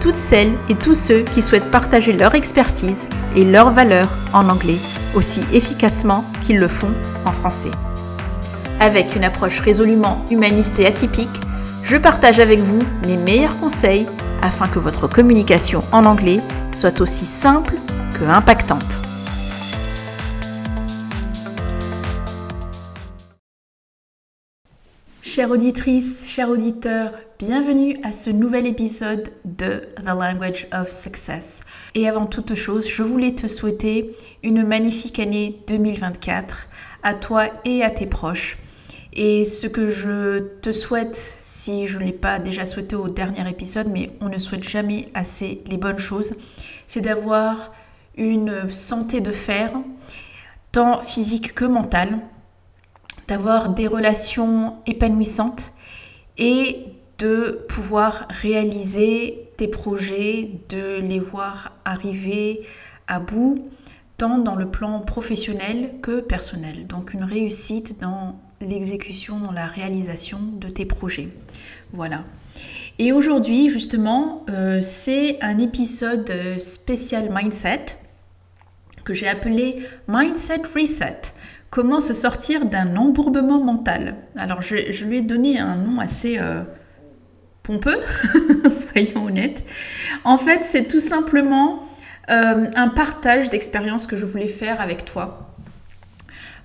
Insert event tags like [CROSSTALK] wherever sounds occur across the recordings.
toutes celles et tous ceux qui souhaitent partager leur expertise et leurs valeurs en anglais aussi efficacement qu'ils le font en français. Avec une approche résolument humaniste et atypique, je partage avec vous mes meilleurs conseils afin que votre communication en anglais soit aussi simple que impactante. Chère auditrice, chers auditeurs, bienvenue à ce nouvel épisode de The Language of Success. Et avant toute chose, je voulais te souhaiter une magnifique année 2024 à toi et à tes proches. Et ce que je te souhaite, si je ne l'ai pas déjà souhaité au dernier épisode, mais on ne souhaite jamais assez les bonnes choses, c'est d'avoir une santé de fer, tant physique que mentale, d'avoir des relations épanouissantes et de pouvoir réaliser tes projets, de les voir arriver à bout, tant dans le plan professionnel que personnel. Donc une réussite dans l'exécution, dans la réalisation de tes projets. Voilà. Et aujourd'hui, justement, euh, c'est un épisode spécial Mindset que j'ai appelé Mindset Reset. Comment se sortir d'un embourbement mental Alors, je, lui ai donné un nom assez euh, pompeux, [LAUGHS] soyons honnêtes. En fait, c'est tout simplement euh, un partage d'expériences que je voulais faire avec toi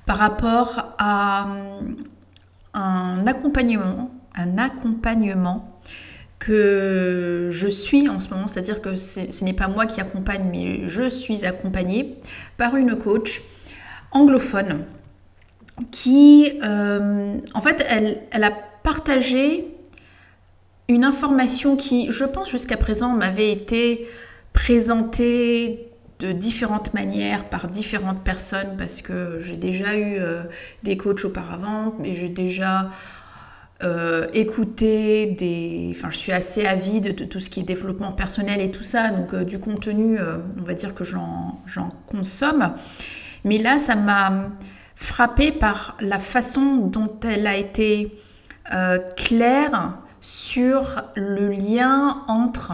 par rapport à euh, un accompagnement, un accompagnement que je suis en ce moment, c'est-à-dire que ce n'est pas moi qui accompagne, mais je suis accompagnée par une coach anglophone qui, euh, en fait, elle a partagé une information qui, je pense jusqu'à présent, m'avait été présentée de différentes manières par différentes personnes parce que j'ai déjà eu euh, des coachs auparavant et j'ai déjà euh, écouté des... Enfin, je suis assez avide de tout ce qui est développement personnel et tout ça, donc euh, du contenu, on va dire que j'en consomme. Mais là, ça m'a frappé par la façon dont elle a été claire sur le lien entre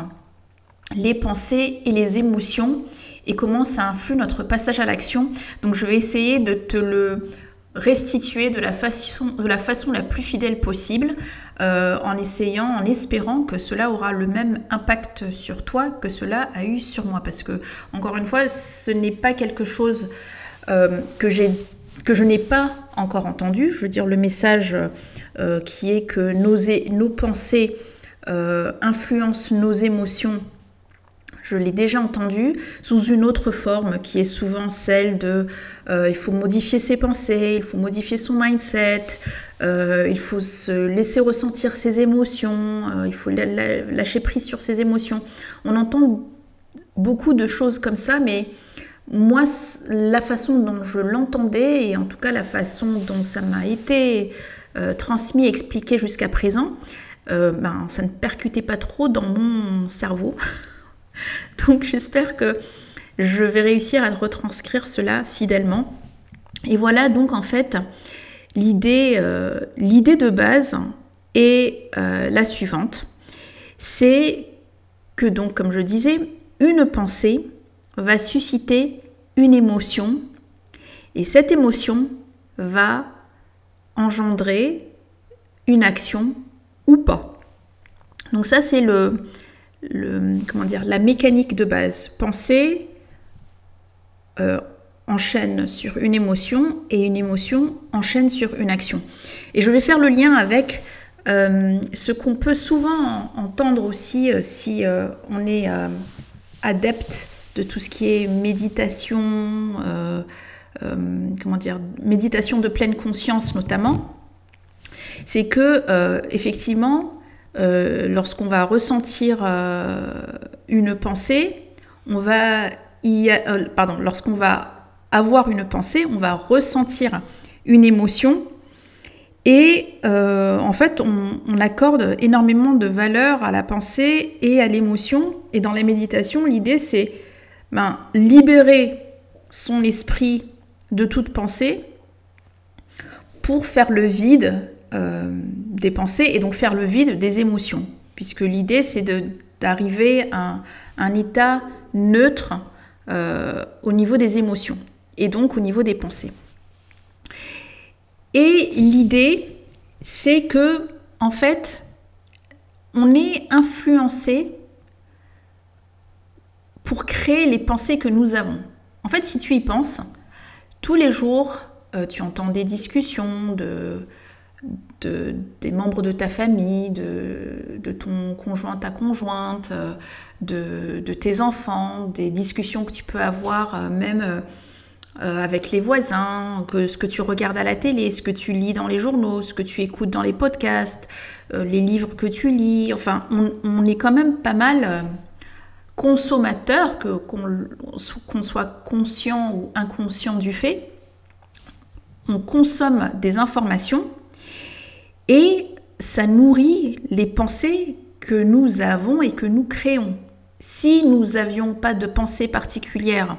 les pensées et les émotions et comment ça influe notre passage à l'action. Donc je vais essayer de te le restituer de la façon, de la, façon la plus fidèle possible euh, en essayant, en espérant que cela aura le même impact sur toi que cela a eu sur moi. Parce que, encore une fois, ce n'est pas quelque chose euh, que, je n'ai pas encore entendu. Je veux dire, le message qui est que nos, nos pensées euh, influencent nos émotions. Je l'ai déjà entendu sous une autre forme qui est souvent celle de euh, il faut modifier ses pensées, il faut modifier son mindset, il faut se laisser ressentir ses émotions, il faut lâcher prise sur ses émotions. On entend beaucoup de choses comme ça, mais moi, la façon dont je l'entendais, et en tout cas la façon dont ça m'a été euh, transmis, expliqué jusqu'à présent, euh, ben, ça ne percutait pas trop dans mon cerveau. [LAUGHS] Donc j'espère que je vais réussir à retranscrire cela fidèlement. Et voilà donc en fait l'idée euh, de base est la suivante. C'est que donc comme je disais, une pensée va susciter une émotion et cette émotion va engendrer une action ou pas. Donc ça c'est le, comment dire la mécanique de base. Penser euh, enchaîne sur une émotion et une émotion enchaîne sur une action. Et je vais faire le lien avec euh, ce qu'on peut souvent entendre aussi euh, si on est adepte de tout ce qui est méditation, comment dire, méditation de pleine conscience notamment, c'est que euh, effectivement, euh, lorsqu'on va ressentir une pensée, on va y, pardon, lorsqu'on va avoir une pensée, on va ressentir une émotion et euh, en fait, on, accorde énormément de valeur à la pensée et à l'émotion. Et dans la méditation, l'idée, c'est ben, libérer son esprit de toute pensée pour faire le vide euh, des pensées et donc faire le vide des émotions. Puisque l'idée, c'est d'arriver à un, état neutre euh, au niveau des émotions et donc au niveau des pensées. Et l'idée, c'est que, en fait, on est influencé pour créer les pensées que nous avons. En fait, si tu y penses, tous les jours, euh, tu entends des discussions de, des membres de ta famille, de, ton conjoint, ta conjointe, euh, de, tes enfants, des discussions que tu peux avoir euh, même avec les voisins, que ce que tu regardes à la télé, ce que tu lis dans les journaux, ce que tu écoutes dans les podcasts, les livres que tu lis. Enfin, on, est quand même pas mal consommateur, qu'on soit conscient ou inconscient du fait. On consomme des informations et ça nourrit les pensées que nous avons et que nous créons. Si nous n'avions pas de pensée particulière,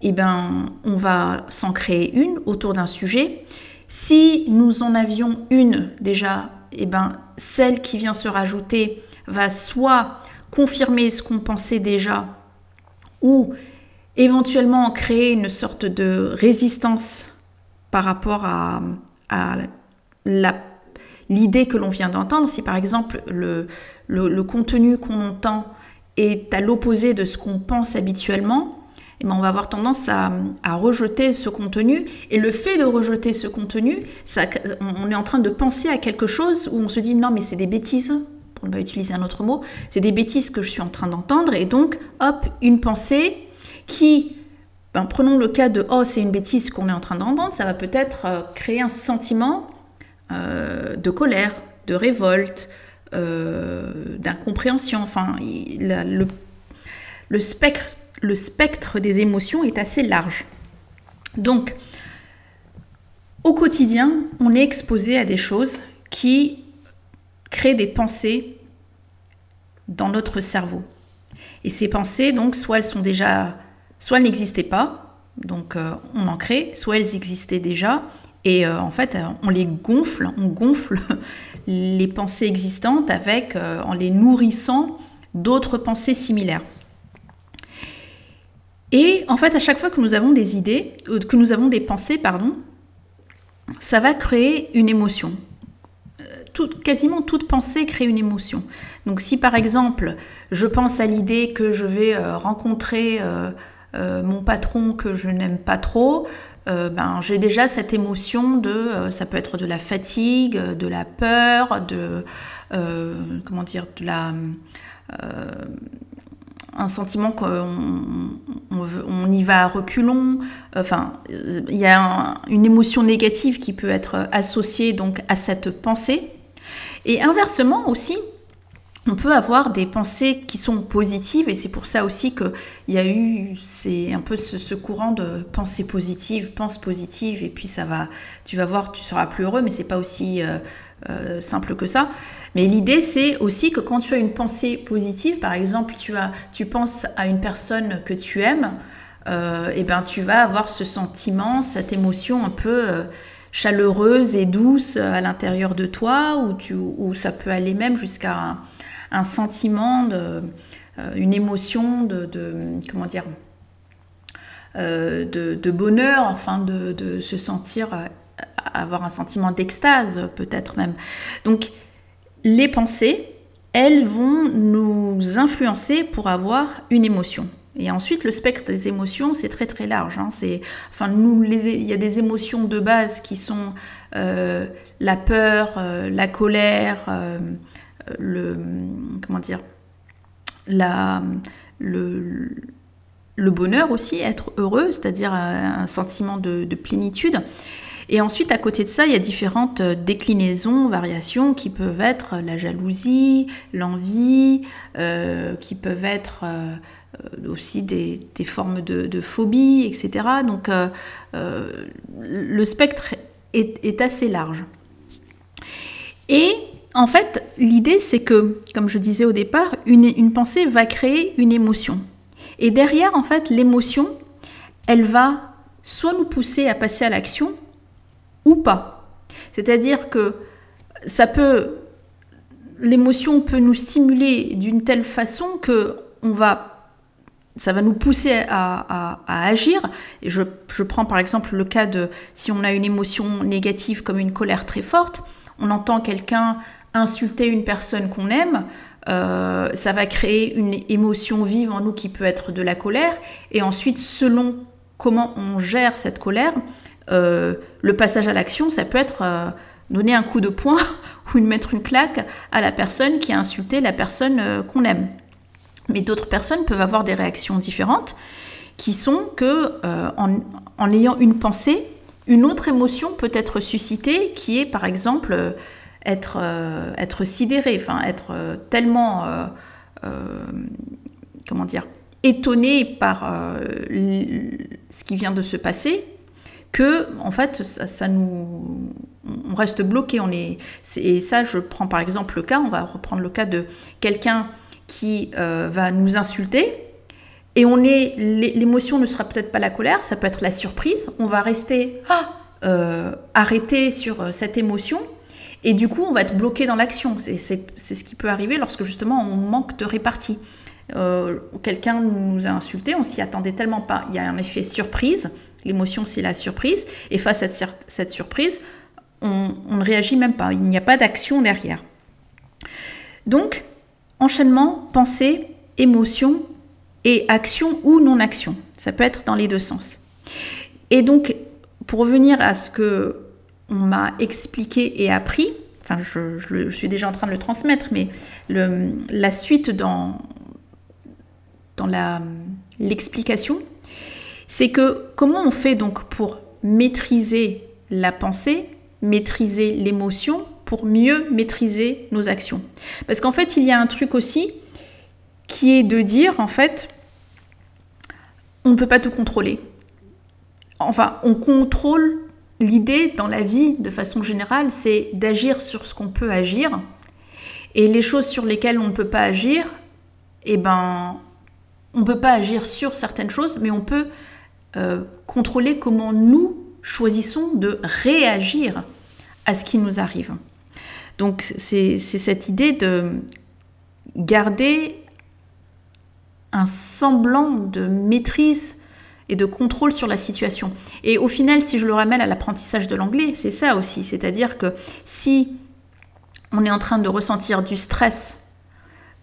eh ben, on va s'en créer une autour d'un sujet. Si nous en avions une déjà, eh ben, celle qui vient se rajouter va soit confirmer ce qu'on pensait déjà, ou éventuellement créer une sorte de résistance par rapport à, l'idée que l'on vient d'entendre. Si par exemple le, contenu qu'on entend est à l'opposé de ce qu'on pense habituellement, eh ben, on va avoir tendance à, rejeter ce contenu. Et le fait de rejeter ce contenu, on est en train de penser à quelque chose où on se dit non mais c'est des bêtises, ne pas utiliser un autre mot, c'est des bêtises que je suis en train d'entendre. Et donc, hop, une pensée qui, ben, prenons le cas de oh c'est une bêtise qu'on est en train d'entendre, ça va peut-être euh, créer un sentiment euh, de colère, de révolte, euh, d'incompréhension. Enfin, le, le spectre des émotions est assez large. Donc, au quotidien, on est exposé à des choses qui créent des pensées dans notre cerveau. Et ces pensées, donc, soit elles sont déjà, soit elles n'existaient pas, donc euh, on en crée, soit elles existaient déjà, et euh, en fait, on les gonfle, on gonfle [LAUGHS] les pensées existantes avec, euh, en les nourrissant d'autres pensées similaires. Et en fait, à chaque fois que nous avons des idées, euh, que nous avons des pensées, pardon, ça va créer une émotion. Euh, quasiment toute pensée crée une émotion. Donc si par exemple, je pense à l'idée que je vais euh, rencontrer mon patron que je n'aime pas trop, ben, j'ai déjà cette émotion de, ça peut être de la fatigue, de la peur, de, comment dire, de la un sentiment qu'on on, y va à reculons. Enfin, il y a une émotion négative qui peut être associée donc à cette pensée. Et inversement aussi, on peut avoir des pensées qui sont positives et c'est pour ça aussi qu'il y a eu c'est un peu ce, courant de pensée positive, pense positive et puis ça va, tu vas voir, tu seras plus heureux, mais c'est pas aussi euh, euh, simple que ça. Mais l'idée, c'est aussi que quand tu as une pensée positive, par exemple, tu, as, tu penses à une personne que tu aimes, euh, et ben tu vas avoir ce sentiment, cette émotion un peu chaleureuse et douce à l'intérieur de toi, ou ça peut aller même jusqu'à un, sentiment, de, une émotion de, comment dire, de, bonheur, enfin de, de se sentir avoir un sentiment d'extase peut-être même. Donc les pensées, elles vont nous influencer pour avoir une émotion. Et ensuite, le spectre des émotions, c'est très très large. Hein. C'est, enfin, nous, il y a des émotions de base qui sont euh, la peur, euh, la colère, euh, le, comment dire, la, le, le bonheur aussi, être heureux, c'est-à-dire un sentiment de, de plénitude. Et ensuite, à côté de ça, il y a différentes déclinaisons, variations qui peuvent être la jalousie, l'envie, qui peuvent être aussi des, formes de, phobie, etc. Donc le spectre est, assez large. Et en fait, l'idée, c'est que, comme je disais au départ, une, pensée va créer une émotion. Et derrière, en fait, l'émotion, elle va soit nous pousser à passer à l'action ou pas. C'est-à-dire que ça peut, l'émotion peut nous stimuler d'une telle façon que on va, ça va nous pousser à, agir. Et je, prends par exemple le cas de si on a une émotion négative comme une colère très forte, on entend quelqu'un insulter une personne qu'on aime, euh, ça va créer une émotion vive en nous qui peut être de la colère. Et ensuite, selon comment on gère cette colère, euh, le passage à l'action, ça peut être euh, donner un coup de poing [LAUGHS] ou mettre une claque à la personne qui a insulté la personne qu'on aime. Mais d'autres personnes peuvent avoir des réactions différentes qui sont que en, ayant une pensée, une autre émotion peut être suscitée qui est par exemple être, euh, être sidéré, enfin être euh, tellement, euh, comment dire, étonné par ce qui vient de se passer que en fait ça, nous on reste bloqué on est et ça je prends par exemple le cas on va reprendre le cas de quelqu'un qui va nous insulter et on est l'émotion ne sera peut-être pas la colère ça peut être la surprise on va rester ah, arrêté sur cette émotion et du coup, on va être bloqué dans l'action. C'est ce qui peut arriver lorsque justement on manque de répartie. Euh, quelqu'un nous a insulté, on s'y attendait tellement pas. Il y a un effet surprise. L'émotion, c'est la surprise. Et face à cette, surprise, on, ne réagit même pas. Il n'y a pas d'action derrière. Donc, enchaînement, pensée, émotion et action ou non-action. Ça peut être dans les deux sens. Et donc, pour revenir à ce que on m'a expliqué et appris, enfin je, suis déjà en train de le transmettre, mais la suite dans, dans l'explication, c'est que comment on fait donc pour maîtriser la pensée, maîtriser l'émotion, pour mieux maîtriser nos actions. Parce qu'en fait, il y a un truc aussi qui est de dire, en fait, on ne peut pas tout contrôler. Enfin, on contrôle L'idée dans la vie, de façon générale, c'est d'agir sur ce qu'on peut agir. Et les choses sur lesquelles on ne peut pas agir, eh ben, on ne peut pas agir sur certaines choses, mais on peut euh, contrôler comment nous choisissons de réagir à ce qui nous arrive. Donc c'est cette idée de garder un semblant de maîtrise et de contrôle sur la situation. Et au final, si je le ramène à l'apprentissage de l'anglais, c'est ça aussi. C'est-à-dire que si on est en train de ressentir du stress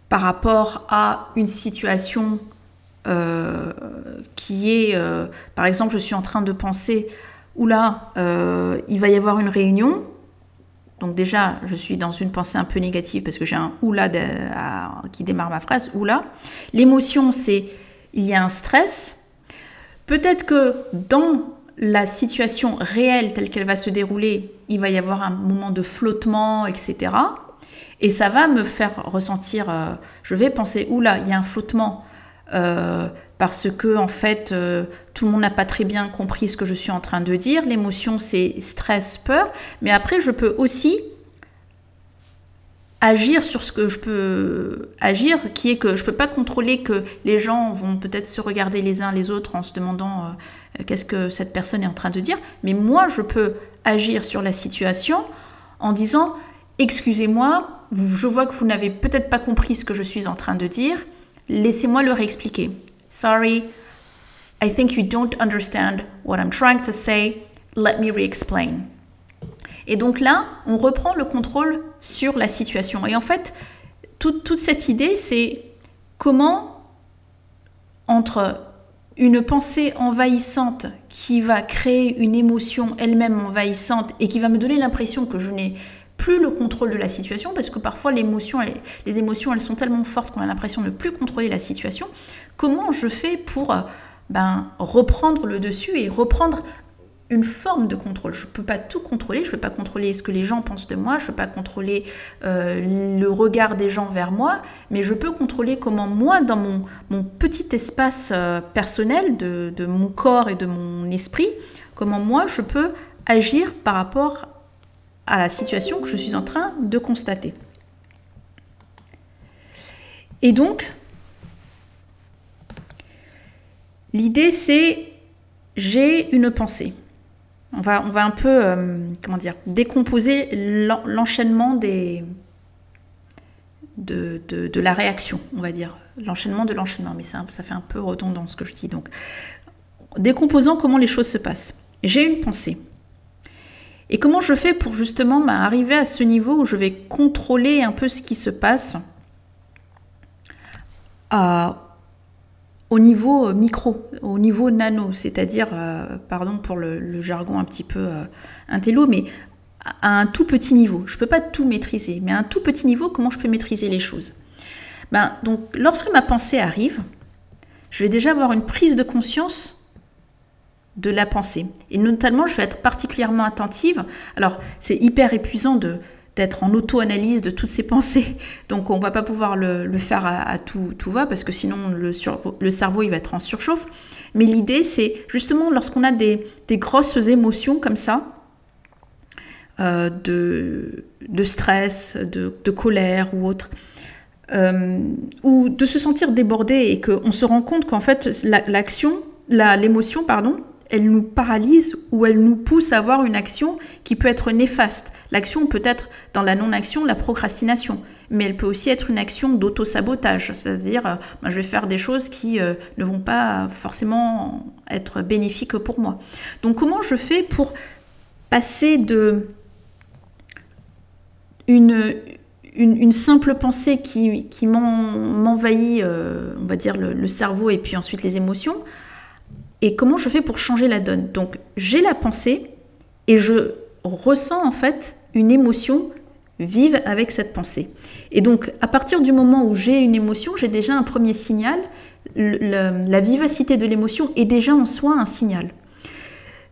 par rapport à une situation euh, qui est, euh, par exemple, je suis en train de penser, oula, euh, il va y avoir une réunion. Donc déjà, je suis dans une pensée un peu négative parce que j'ai un oula qui démarre ma phrase, oula. L'émotion, c'est il y a un stress, Peut-être que dans la situation réelle telle qu'elle va se dérouler, il va y avoir un moment de flottement, etc. Et ça va me faire ressentir, euh, je vais penser, oula, il y a un flottement, euh, parce que en fait, euh, tout le monde n'a pas très bien compris ce que je suis en train de dire. L'émotion, c'est stress, peur. Mais après, je peux aussi agir sur ce que je peux agir, qui est que je ne peux pas contrôler que les gens vont peut-être se regarder les uns les autres en se demandant euh, qu'est-ce que cette personne est en train de dire, mais moi je peux agir sur la situation en disant excusez-moi, je vois que vous n'avez peut-être pas compris ce que je suis en train de dire, laissez-moi le réexpliquer. Sorry, I think you don't understand what I'm trying to say, let me re-explain. Et donc là, on reprend le contrôle sur la situation. Et en fait, toute, cette idée, c'est comment, entre une pensée envahissante qui va créer une émotion elle-même envahissante et qui va me donner l'impression que je n'ai plus le contrôle de la situation, parce que parfois les émotions, elles sont tellement fortes qu'on a l'impression de ne plus contrôler la situation. Comment je fais pour ben, reprendre le dessus et reprendre une forme de contrôle? Je ne peux pas tout contrôler, je ne peux pas contrôler ce que les gens pensent de moi, je ne peux pas contrôler euh, le regard des gens vers moi, mais je peux contrôler comment moi, dans mon, mon petit espace euh, personnel de, de, mon corps et de mon esprit, comment moi je peux agir par rapport à la situation que je suis en train de constater. Et donc, l'idée c'est j'ai une pensée. On va, un peu, euh, comment dire, décomposer l'enchaînement de, la réaction, on va dire. L'enchaînement de l'enchaînement, mais ça, ça fait un peu redondant ce que je dis. Donc, décomposant comment les choses se passent. J'ai une pensée. Et comment je fais pour justement bah, arriver à ce niveau où je vais contrôler un peu ce qui se passe à, au niveau euh, micro, au niveau nano, c'est-à-dire, euh, pardon pour le, jargon un petit peu euh, intello, mais à un tout petit niveau. Je ne peux pas tout maîtriser, mais à un tout petit niveau, comment je peux maîtriser les choses? Ben, Donc, lorsque ma pensée arrive, je vais déjà avoir une prise de conscience de la pensée. Et notamment, je vais être particulièrement attentive. Alors, c'est hyper épuisant de d'être en auto-analyse de toutes ses pensées. [LAUGHS] Donc on va pas pouvoir le, faire à, tout, tout, va parce que sinon le, le, cerveau il va être en surchauffe. Mais l'idée c'est justement lorsqu'on a des, grosses émotions comme ça, euh, de, de, stress, de, colère ou autre, euh, ou de se sentir débordé et qu'on se rend compte qu'en fait l'action, l'émotion, pardon, elle nous paralyse ou elle nous pousse à avoir une action qui peut être néfaste. L'action peut être dans la non-action la procrastination, mais elle peut aussi être une action d'auto-sabotage, c'est-à-dire euh, je vais faire des choses qui euh, ne vont pas forcément être bénéfiques pour moi. Donc comment je fais pour passer de une, simple pensée qui, qui m'envahit, euh, on va dire, le cerveau et puis ensuite les émotions, et comment je fais pour changer la donne. Donc j'ai la pensée et je ressens en fait une émotion vive avec cette pensée. Et donc à partir du moment où j'ai une émotion, j'ai déjà un premier signal. la vivacité de l'émotion est déjà en soi un signal.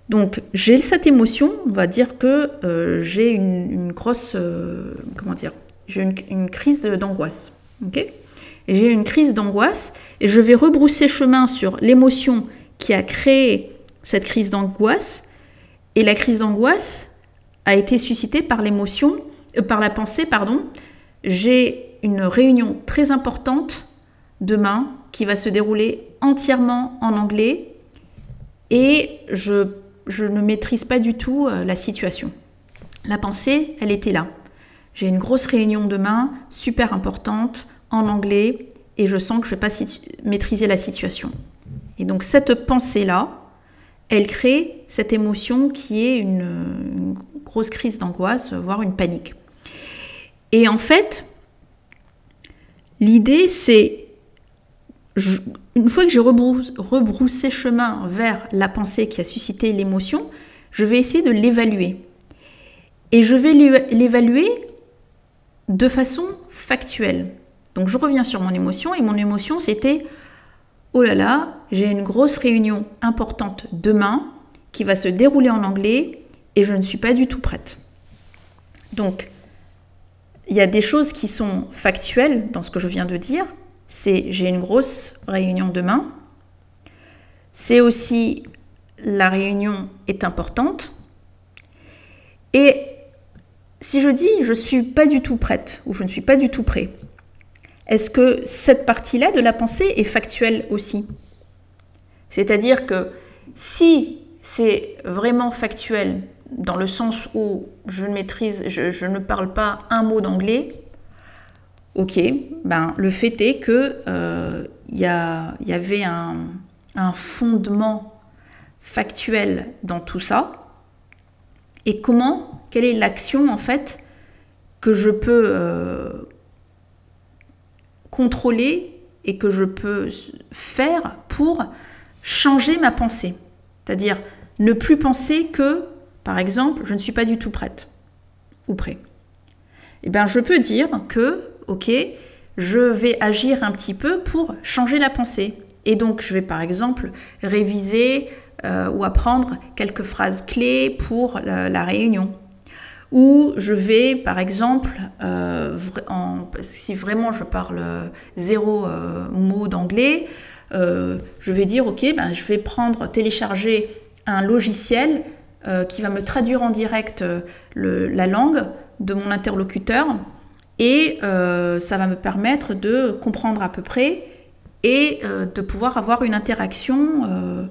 Donc j'ai cette émotion, on va dire que euh, j'ai une, grosse, euh, comment dire, j'ai une, crise d'angoisse. ok? J'ai une crise d'angoisse et je vais rebrousser chemin sur l'émotion qui a créé cette crise d'angoisse. Et la crise d'angoisse a été suscitée par l'émotion, euh, par la pensée, pardon. J'ai une réunion très importante demain qui va se dérouler entièrement en anglais et je, je ne maîtrise pas du tout euh, la situation. La pensée, elle était là. J'ai une grosse réunion demain, super importante, en anglais, et je sens que je ne vais pas maîtriser la situation. Et donc cette pensée-là, elle crée cette émotion qui est une, grosse crise d'angoisse, voire une panique. Et en fait, l'idée c'est, une fois que j'ai rebroussé chemin vers la pensée qui a suscité l'émotion, je vais essayer de l'évaluer. Et je vais l'évaluer de façon factuelle. Donc je reviens sur mon émotion et mon émotion c'était oh là là, j'ai une grosse réunion importante demain qui va se dérouler en anglais et je ne suis pas du tout prête. Donc, il y a des choses qui sont factuelles dans ce que je viens de dire. C'est j'ai une grosse réunion demain. C'est aussi la réunion est importante. Et si je dis je ne suis pas du tout prête ou je ne suis pas du tout prêt, est-ce que cette partie-là de la pensée est factuelle aussi? C'est-à-dire que si c'est vraiment factuel dans le sens où je ne maîtrise, je, ne parle pas un mot d'anglais, ok, ben le fait est que euh, il y, avait un, fondement factuel dans tout ça. Et comment, quelle est l'action en fait que je peux euh, contrôler et que je peux faire pour changer ma pensée. C'est-à-dire ne plus penser que, par exemple, je ne suis pas du tout prête ou prêt. Eh bien, je peux dire que, ok, je vais agir un petit peu pour changer la pensée. Et donc, je vais par exemple réviser ou apprendre quelques phrases clés pour la, réunion. Ou je vais, par exemple, si vraiment je parle zéro mot d'anglais, je vais dire, ok, ben, je vais prendre, télécharger un logiciel qui va me traduire en direct la langue de mon interlocuteur et euh, ça va me permettre de comprendre à peu près et euh, de pouvoir avoir une interaction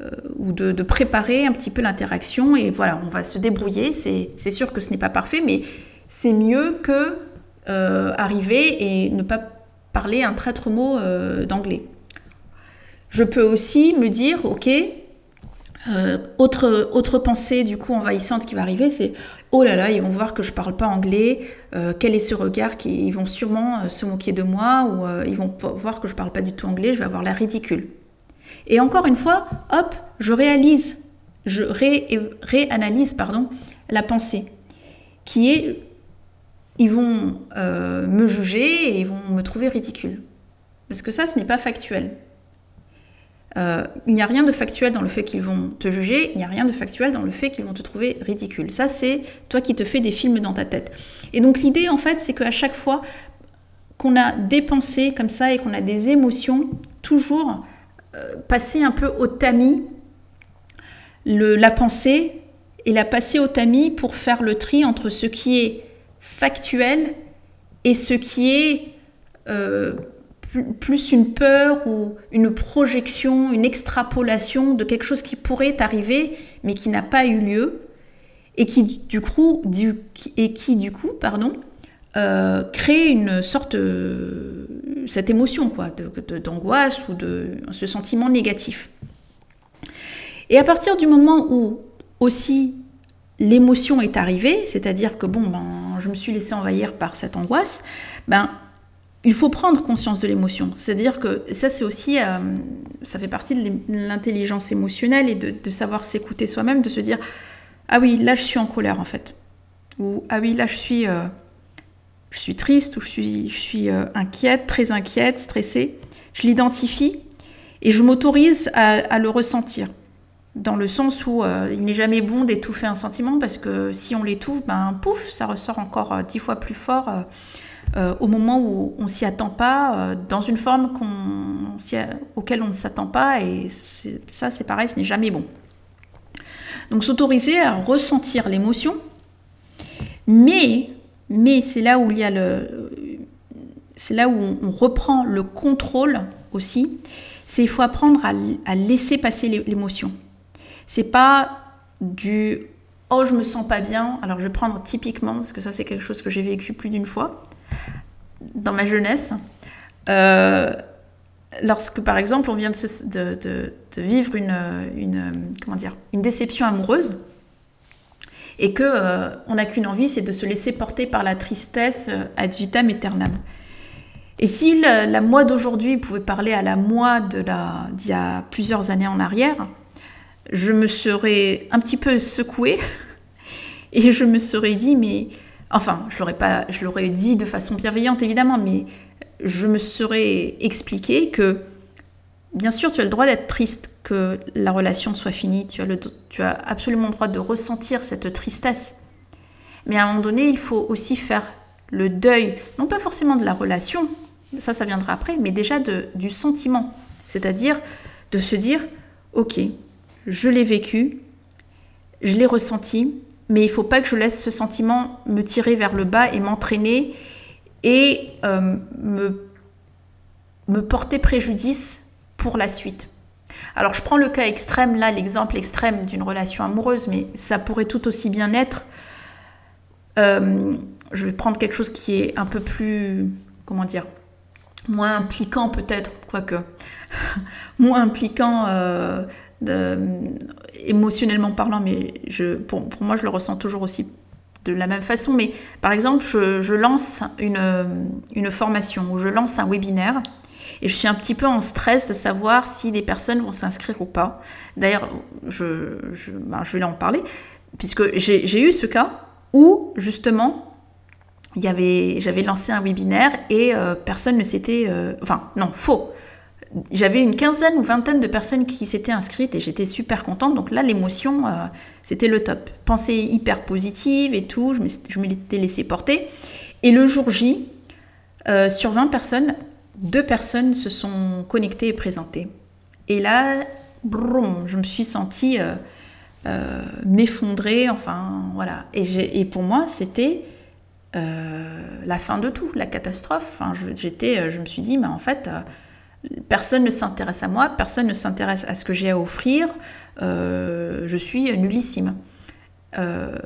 euh, ou de, préparer un petit peu l'interaction. Et voilà, on va se débrouiller. C'est sûr que ce n'est pas parfait, mais c'est mieux que arriver et ne pas parler un traître mot d'anglais. Je peux aussi me dire, ok, autre, autre pensée du coup envahissante qui va arriver, c'est oh là là, ils vont voir que je parle pas anglais, euh, quel est ce regard qui, Ils vont sûrement euh, se moquer de moi ou euh, ils vont voir que je parle pas du tout anglais, je vais avoir l'air ridicule. Et encore une fois, hop, je réalise, je réanalyse pardon, la pensée, qui est ils vont me juger et ils vont me trouver ridicule. Parce que ça, ce n'est pas factuel. Euh, il n'y a rien de factuel dans le fait qu'ils vont te juger, il n'y a rien de factuel dans le fait qu'ils vont te trouver ridicule. Ça, c'est toi qui te fais des films dans ta tête. Et donc l'idée, en fait, c'est qu'à chaque fois qu'on a des pensées comme ça et qu'on a des émotions, toujours euh, passer un peu au tamis la pensée et la passer au tamis pour faire le tri entre ce qui est factuel et ce qui est... Euh, plus une peur ou une projection, une extrapolation de quelque chose qui pourrait arriver mais qui n'a pas eu lieu et qui du coup, et qui, du coup pardon, euh, crée une sorte de, cette émotion quoi, d'angoisse ou de ce sentiment négatif. Et à partir du moment où aussi l'émotion est arrivée, c'est-à-dire que bon, ben, je me suis laissé envahir par cette angoisse, ben, il faut prendre conscience de l'émotion. C'est-à-dire que ça, c'est aussi, euh, ça fait partie de l'intelligence émotionnelle et de, savoir s'écouter soi-même, de se dire, ah oui, là, je suis en colère en fait. Ou ah oui, là, je suis, euh, je suis triste ou je suis, euh, inquiète, très inquiète, stressée. Je l'identifie et je m'autorise à, le ressentir. Dans le sens où il n'est jamais bon d'étouffer un sentiment parce que si on l'étouffe, ben pouf, ça ressort encore dix fois plus fort euh, au moment où on s'y attend pas, euh, dans une forme auquel on ne s'attend pas, et ça c'est pareil, ce n'est jamais bon. Donc s'autoriser à ressentir l'émotion, mais, mais c'est là où il y a le, c'est là où on, reprend le contrôle aussi. C'est il faut apprendre à, laisser passer l'émotion. C'est pas du oh je me sens pas bien. Alors je vais prendre typiquement parce que ça c'est quelque chose que j'ai vécu plus d'une fois dans ma jeunesse, euh, lorsque par exemple on vient de, vivre une, comment dire, une déception amoureuse, et que euh, on n'a qu'une envie, c'est de se laisser porter par la tristesse euh, ad vitam aeternam. Et si la, moi d'aujourd'hui pouvait parler à la moi d'il y a plusieurs années en arrière, je me serais un petit peu secouée [LAUGHS] et je me serais dit mais Enfin, je l'aurais pas, je l'aurais dit de façon bienveillante évidemment, mais je me serais expliqué que, bien sûr, tu as le droit d'être triste que la relation soit finie. Tu as, absolument le droit de ressentir cette tristesse. Mais à un moment donné, il faut aussi faire le deuil, non pas forcément de la relation, ça, ça viendra après, mais déjà de, du sentiment. C'est-à-dire de se dire, ok, je l'ai vécu, je l'ai ressenti, mais il ne faut pas que je laisse ce sentiment me tirer vers le bas et m'entraîner et euh, me porter préjudice pour la suite. Alors je prends le cas extrême, là l'exemple extrême d'une relation amoureuse, mais ça pourrait tout aussi bien être, euh, je vais prendre quelque chose qui est un peu plus, comment dire, moins impliquant peut-être, quoique, [LAUGHS] moins impliquant euh, émotionnellement parlant, mais pour, moi, je le ressens toujours aussi de la même façon. Mais par exemple, je, lance une, une, formation ou je lance un webinaire et je suis un petit peu en stress de savoir si les personnes vont s'inscrire ou pas. D'ailleurs, je, ben, vais en parler, puisque j'ai eu ce cas où justement j'avais lancé un webinaire et euh, personne ne s'était... Euh, enfin, non, faux j'avais une quinzaine ou vingtaine de personnes qui s'étaient inscrites et j'étais super contente. Donc là, l'émotion, euh, c'était le top. Pensée hyper positive et tout, je m'étais laissé porter. Et le jour J, sur 20 personnes, deux personnes se sont connectées et présentées. Et là, je me suis sentie euh, m'effondrer, enfin voilà. Et, et, pour moi, c'était la fin de tout, la catastrophe. Enfin, j'étais, je me suis dit, mais en fait Personne ne s'intéresse à moi, personne ne s'intéresse à ce que j'ai à offrir. Euh, je suis nullissime. Euh,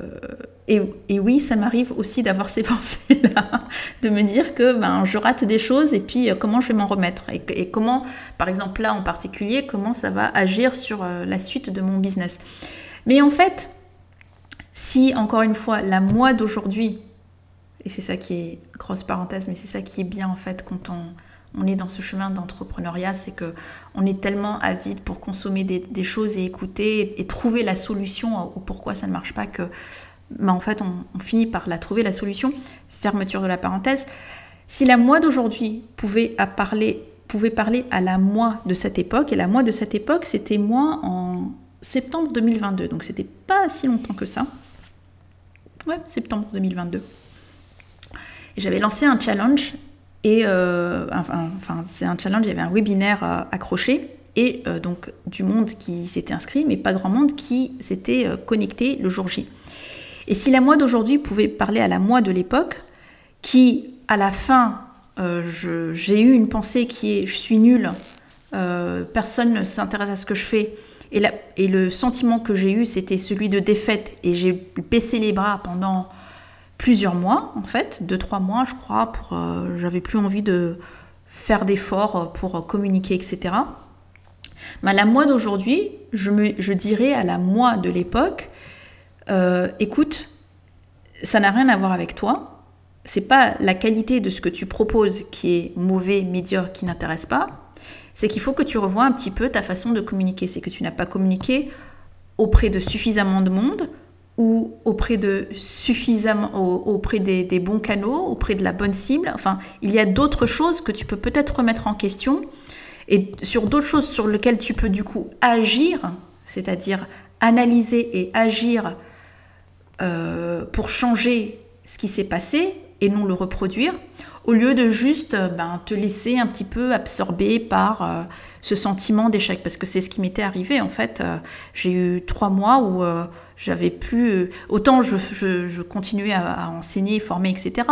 et, oui, ça m'arrive aussi d'avoir ces [LAUGHS] pensées-là, de me dire que ben, je rate des choses et puis euh, comment je vais m'en remettre et, comment, par exemple là en particulier, comment ça va agir sur la suite de mon business. Mais en fait, si encore une fois, la moi d'aujourd'hui, et c'est ça qui est grosse parenthèse, mais c'est ça qui est bien en fait quand on on est dans ce chemin d'entrepreneuriat, c'est que on est tellement avide pour consommer des, choses et écouter et, trouver la solution au pourquoi ça ne marche pas que, bah, en fait, on, finit par la trouver la solution. Fermeture de la parenthèse. Si la moi d'aujourd'hui pouvait, parler, pouvait parler à la moi de cette époque, et la moi de cette époque, c'était moi en septembre 2022, donc c'était pas si longtemps que ça. Ouais, septembre 2022. Et j'avais lancé un challenge et euh, c'est un challenge, il y avait un webinaire euh, accroché. Et euh, donc du monde qui s'était inscrit, mais pas grand monde qui s'était connecté le jour J. Et si la moi d'aujourd'hui pouvait parler à la moi de l'époque, qui à la fin, j'ai eu une pensée qui est je suis nulle, personne ne s'intéresse à ce que je fais, et le sentiment que j'ai eu, c'était celui de défaite, et j'ai baissé les bras pendant plusieurs mois, en fait, deux, trois mois, je crois, pour, euh, j'avais plus envie de faire d'efforts pour communiquer, etc. Mais à la moi d'aujourd'hui, je, je dirais à la moi de l'époque, euh, écoute, ça n'a rien à voir avec toi. C'est pas la qualité de ce que tu proposes qui est mauvais, médiocre, qui n'intéresse pas. C'est qu'il faut que tu revoies un petit peu ta façon de communiquer. C'est que tu n'as pas communiqué auprès de suffisamment de monde ou auprès de suffisamment auprès des, bons canaux, auprès de la bonne cible. Enfin, il y a d'autres choses que tu peux peut-être remettre en question et sur d'autres choses sur lesquelles tu peux du coup agir, c'est-à-dire analyser et agir euh, pour changer ce qui s'est passé et non le reproduire, au lieu de juste ben, te laisser un petit peu absorber par euh, ce sentiment d'échec, parce que c'est ce qui m'était arrivé en fait. Euh, j'ai eu trois mois où j'avais plus euh, autant je, continuais à, enseigner, former, etc.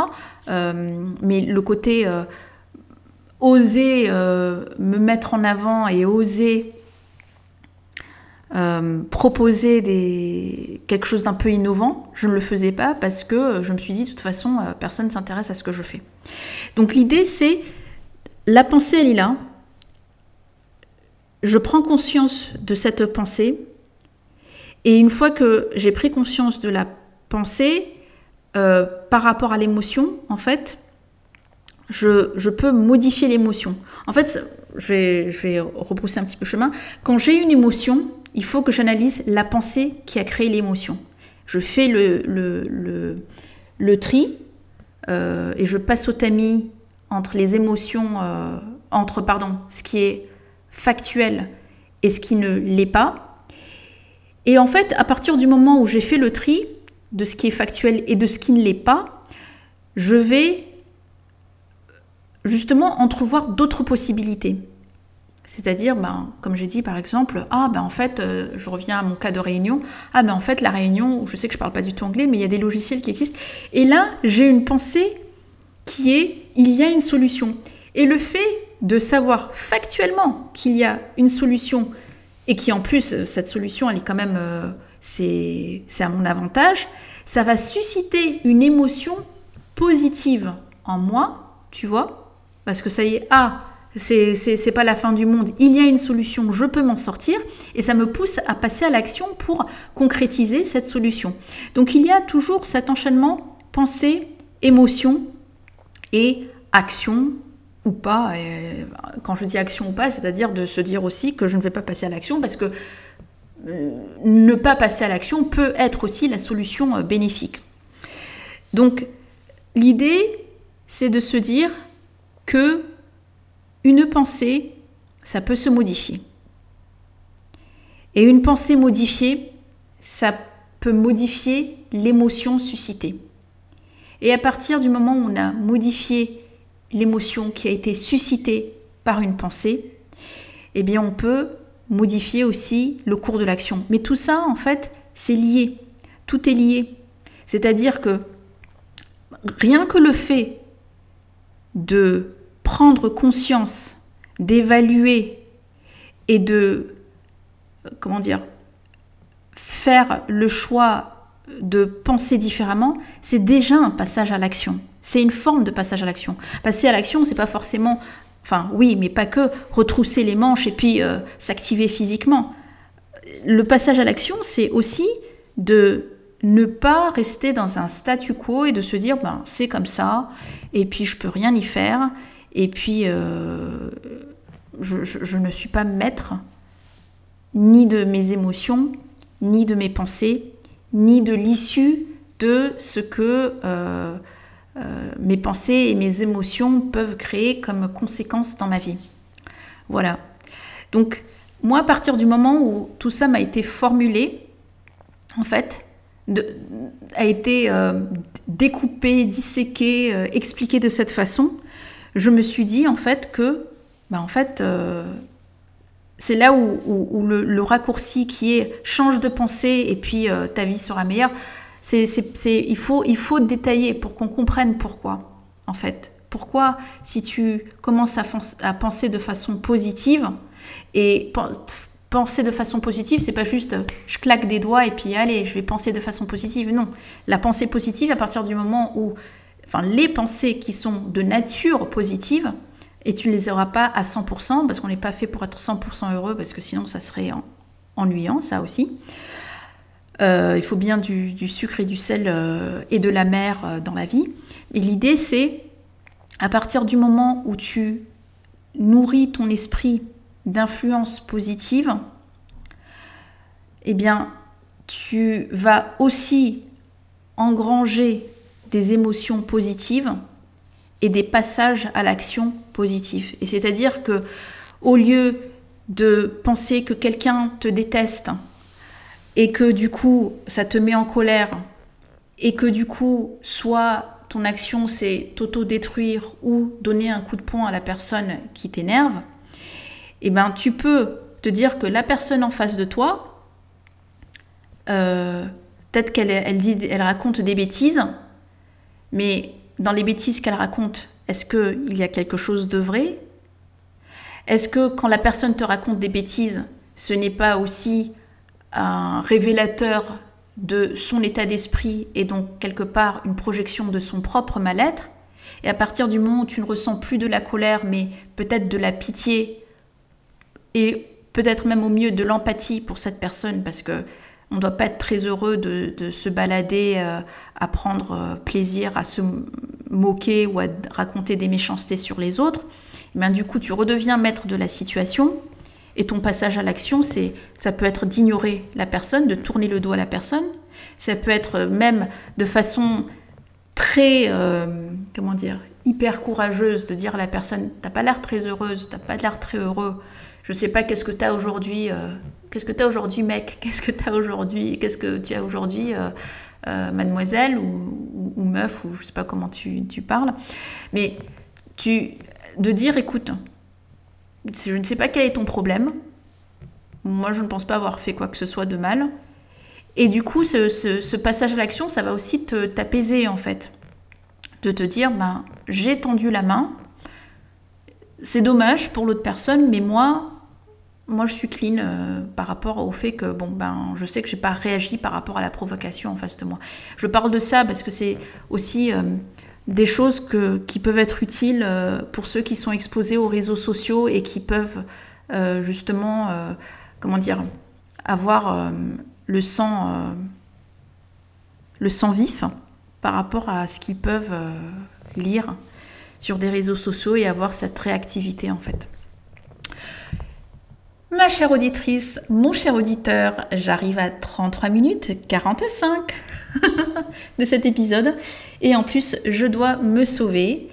Euh, mais le côté euh, oser me mettre en avant et oser proposer quelque chose d'un peu innovant, je ne le faisais pas parce que je me suis dit de toute façon personne ne s'intéresse à ce que je fais. Donc l'idée c'est la pensée elle est là. Je prends conscience de cette pensée, et une fois que j'ai pris conscience de la pensée, euh, par rapport à l'émotion, en fait, je, peux modifier l'émotion. En fait, je vais, rebrousser un petit peu chemin. Quand j'ai une émotion, il faut que j'analyse la pensée qui a créé l'émotion. Je fais le, tri euh, et je passe au tamis entre les émotions, euh, entre pardon, ce qui est factuel et ce qui ne l'est pas. Et en fait, à partir du moment où j'ai fait le tri de ce qui est factuel et de ce qui ne l'est pas, je vais justement entrevoir d'autres possibilités. C'est-à-dire, ben, comme j'ai dit par exemple, ah ben en fait, euh, je reviens à mon cas de réunion, ah ben en fait la réunion, je sais que je ne parle pas du tout anglais, mais il y a des logiciels qui existent. Et là, j'ai une pensée qui est, il y a une solution. Et le fait de savoir factuellement qu'il y a une solution et qui en plus, euh, cette solution, elle est quand même, euh, c'est à mon avantage, ça va susciter une émotion positive en moi, tu vois, parce que ça y est, ah, c'est pas la fin du monde, il y a une solution, je peux m'en sortir, et ça me pousse à passer à l'action pour concrétiser cette solution. Donc il y a toujours cet enchaînement pensée, émotion et action, ou pas. quand je dis action ou pas, c'est-à-dire de se dire aussi que je ne vais pas passer à l'action parce que euh, ne pas passer à l'action peut être aussi la solution euh, bénéfique. Donc l'idée, c'est de se dire que une pensée, ça peut se modifier. Et une pensée modifiée, ça peut modifier l'émotion suscitée. Et à partir du moment où on a modifié l'émotion qui a été suscitée par une pensée, eh bien on peut modifier aussi le cours de l'action. Mais tout ça, en fait, c'est lié. Tout est lié. C'est-à-dire que rien que le fait de prendre conscience, d'évaluer et de, comment dire, faire le choix de penser différemment, c'est déjà un passage à l'action. C'est une forme de passage à l'action. Passer à l'action, c'est pas forcément, enfin oui, mais pas que retrousser les manches et puis euh, s'activer physiquement. Le passage à l'action, c'est aussi de ne pas rester dans un statu quo et de se dire ben c'est comme ça et puis je peux rien y faire et puis euh, je, ne suis pas maître ni de mes émotions ni de mes pensées ni de l'issue de ce que euh, euh, mes pensées et mes émotions peuvent créer comme conséquence dans ma vie. Voilà. Donc moi à partir du moment où tout ça m'a été formulé, en fait, a été euh, découpé, disséqué, euh, expliqué de cette façon, je me suis dit en fait que, bah, en fait, c'est là où, le, raccourci qui est change de pensée et puis ta vie sera meilleure. C'est, il, faut, il faut détailler pour qu'on comprenne pourquoi, en fait. Pourquoi, si tu commences à, penser de façon positive et penser de façon positive, c'est pas juste je claque des doigts et puis allez, je vais penser de façon positive. Non, la pensée positive, à partir du moment où, enfin, les pensées qui sont de nature positive, et tu ne les auras pas à 100%, parce qu'on n'est pas fait pour être 100% heureux, parce que sinon ça serait ennuyant, ça aussi. Euh, il faut bien du, sucre et du sel euh, et de la mer dans la vie. Et l'idée, c'est à partir du moment où tu nourris ton esprit d'influence positive, eh bien, tu vas aussi engranger des émotions positives et des passages à l'action positive. Et c'est-à-dire que au lieu de penser que quelqu'un te déteste et que du coup ça te met en colère et que du coup soit ton action c'est t'auto-détruire ou donner un coup de poing à la personne qui t'énerve, eh ben, tu peux te dire que la personne en face de toi, euh, peut-être qu'elle elle dit, elle raconte des bêtises, mais dans les bêtises qu'elle raconte, est-ce qu'il y a quelque chose de vrai? Est-ce que quand la personne te raconte des bêtises, ce n'est pas aussi un révélateur de son état d'esprit et donc quelque part une projection de son propre mal-être Et à partir du moment où tu ne ressens plus de la colère, mais peut-être de la pitié et peut-être même au mieux de l'empathie pour cette personne parce que on ne doit pas être très heureux de, se balader, euh, à prendre euh, plaisir, à se moquer ou à raconter des méchancetés sur les autres. Et bien, du coup, tu redeviens maître de la situation et ton passage à l'action, c'est, ça peut être d'ignorer la personne, de tourner le dos à la personne. Ça peut être même de façon très, euh, comment dire, hyper courageuse de dire à la personne, t'as pas l'air très heureuse, t'as pas l'air très heureux je sais pas qu'est-ce que tu as aujourd'hui, euh, qu'est-ce que tu as aujourd'hui mec, qu'est-ce que tu as aujourd'hui, qu'est-ce que tu as aujourd'hui euh, euh, mademoiselle ou, meuf ou je sais pas comment tu, parles. Mais tu de dire écoute, je ne sais pas quel est ton problème. Moi, je ne pense pas avoir fait quoi que ce soit de mal. Et du coup, ce, passage à l'action, ça va aussi t'apaiser en fait. De te dire, ben, j'ai tendu la main. C'est dommage pour l'autre personne, mais moi, moi, je suis clean euh, par rapport au fait que, bon, ben, je sais que j'ai pas réagi par rapport à la provocation en face de moi. Je parle de ça parce que c'est aussi euh, des choses qui peuvent être utiles euh, pour ceux qui sont exposés aux réseaux sociaux et qui peuvent justement, comment dire, avoir le sang, le sang vif par rapport à ce qu'ils peuvent lire sur des réseaux sociaux et avoir cette réactivité en fait. Ma chère auditrice, mon cher auditeur, j'arrive à 33 minutes 45 de cet épisode et en plus je dois me sauver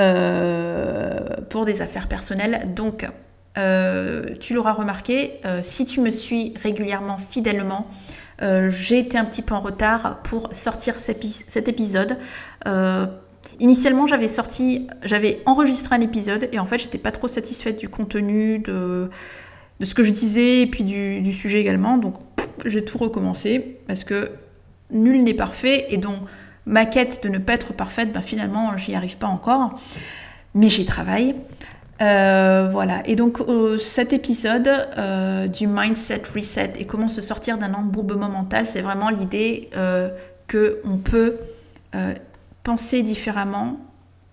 euh, pour des affaires personnelles. Donc tu l'auras remarqué, si tu me suis régulièrement, fidèlement, j'ai été un petit peu en retard pour sortir cet épisode. Initialement, j'avais sorti, j'avais enregistré un épisode et en fait, j'étais pas trop satisfaite du contenu, de, de ce que je disais et puis du, sujet également. Donc, j'ai tout recommencé parce que nul n'est parfait et donc ma quête de ne pas être parfaite, ben finalement, j'y arrive pas encore, mais j'y travaille. Euh, voilà, et donc cet épisode euh, du mindset reset et comment se sortir d'un embourbement mental, c'est vraiment l'idée euh, que on peut penser différemment,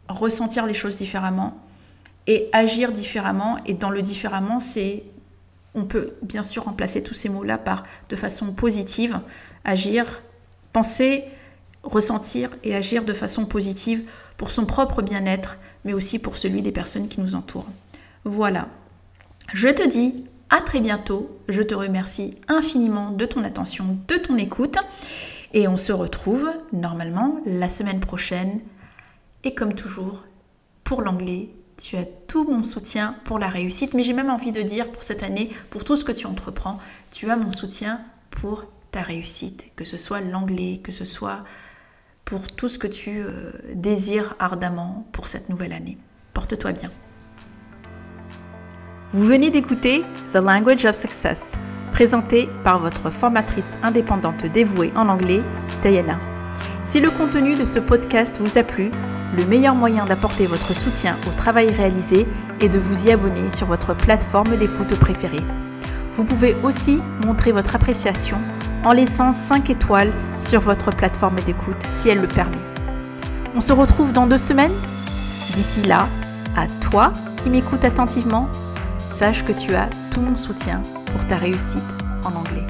ressentir les choses différemment et agir différemment. Et dans le différemment, c'est on peut bien sûr remplacer tous ces mots-là par de façon positive, agir, penser, ressentir et agir de façon positive pour son propre bien-être, mais aussi pour celui des personnes qui nous entourent. Voilà. Je te dis à très bientôt. Je te remercie infiniment de ton attention, de ton écoute. Et on se retrouve normalement la semaine prochaine. Et comme toujours, pour l'anglais, tu as tout mon soutien pour la réussite. Mais j'ai même envie de dire pour cette année, pour tout ce que tu entreprends, tu as mon soutien pour ta réussite. Que ce soit l'anglais, que ce soit pour tout ce que tu euh, désires ardemment pour cette nouvelle année. Porte-toi bien. Vous venez d'écouter The Language of Success présenté par votre formatrice indépendante dévouée en anglais, Tayana. Si le contenu de ce podcast vous a plu, le meilleur moyen d'apporter votre soutien au travail réalisé est de vous y abonner sur votre plateforme d'écoute préférée. Vous pouvez aussi montrer votre appréciation en laissant 5 étoiles sur votre plateforme d'écoute si elle le permet. On se retrouve dans deux semaines. D'ici là, à toi qui m'écoutes attentivement, sache que tu as tout mon soutien pour ta réussite en anglais.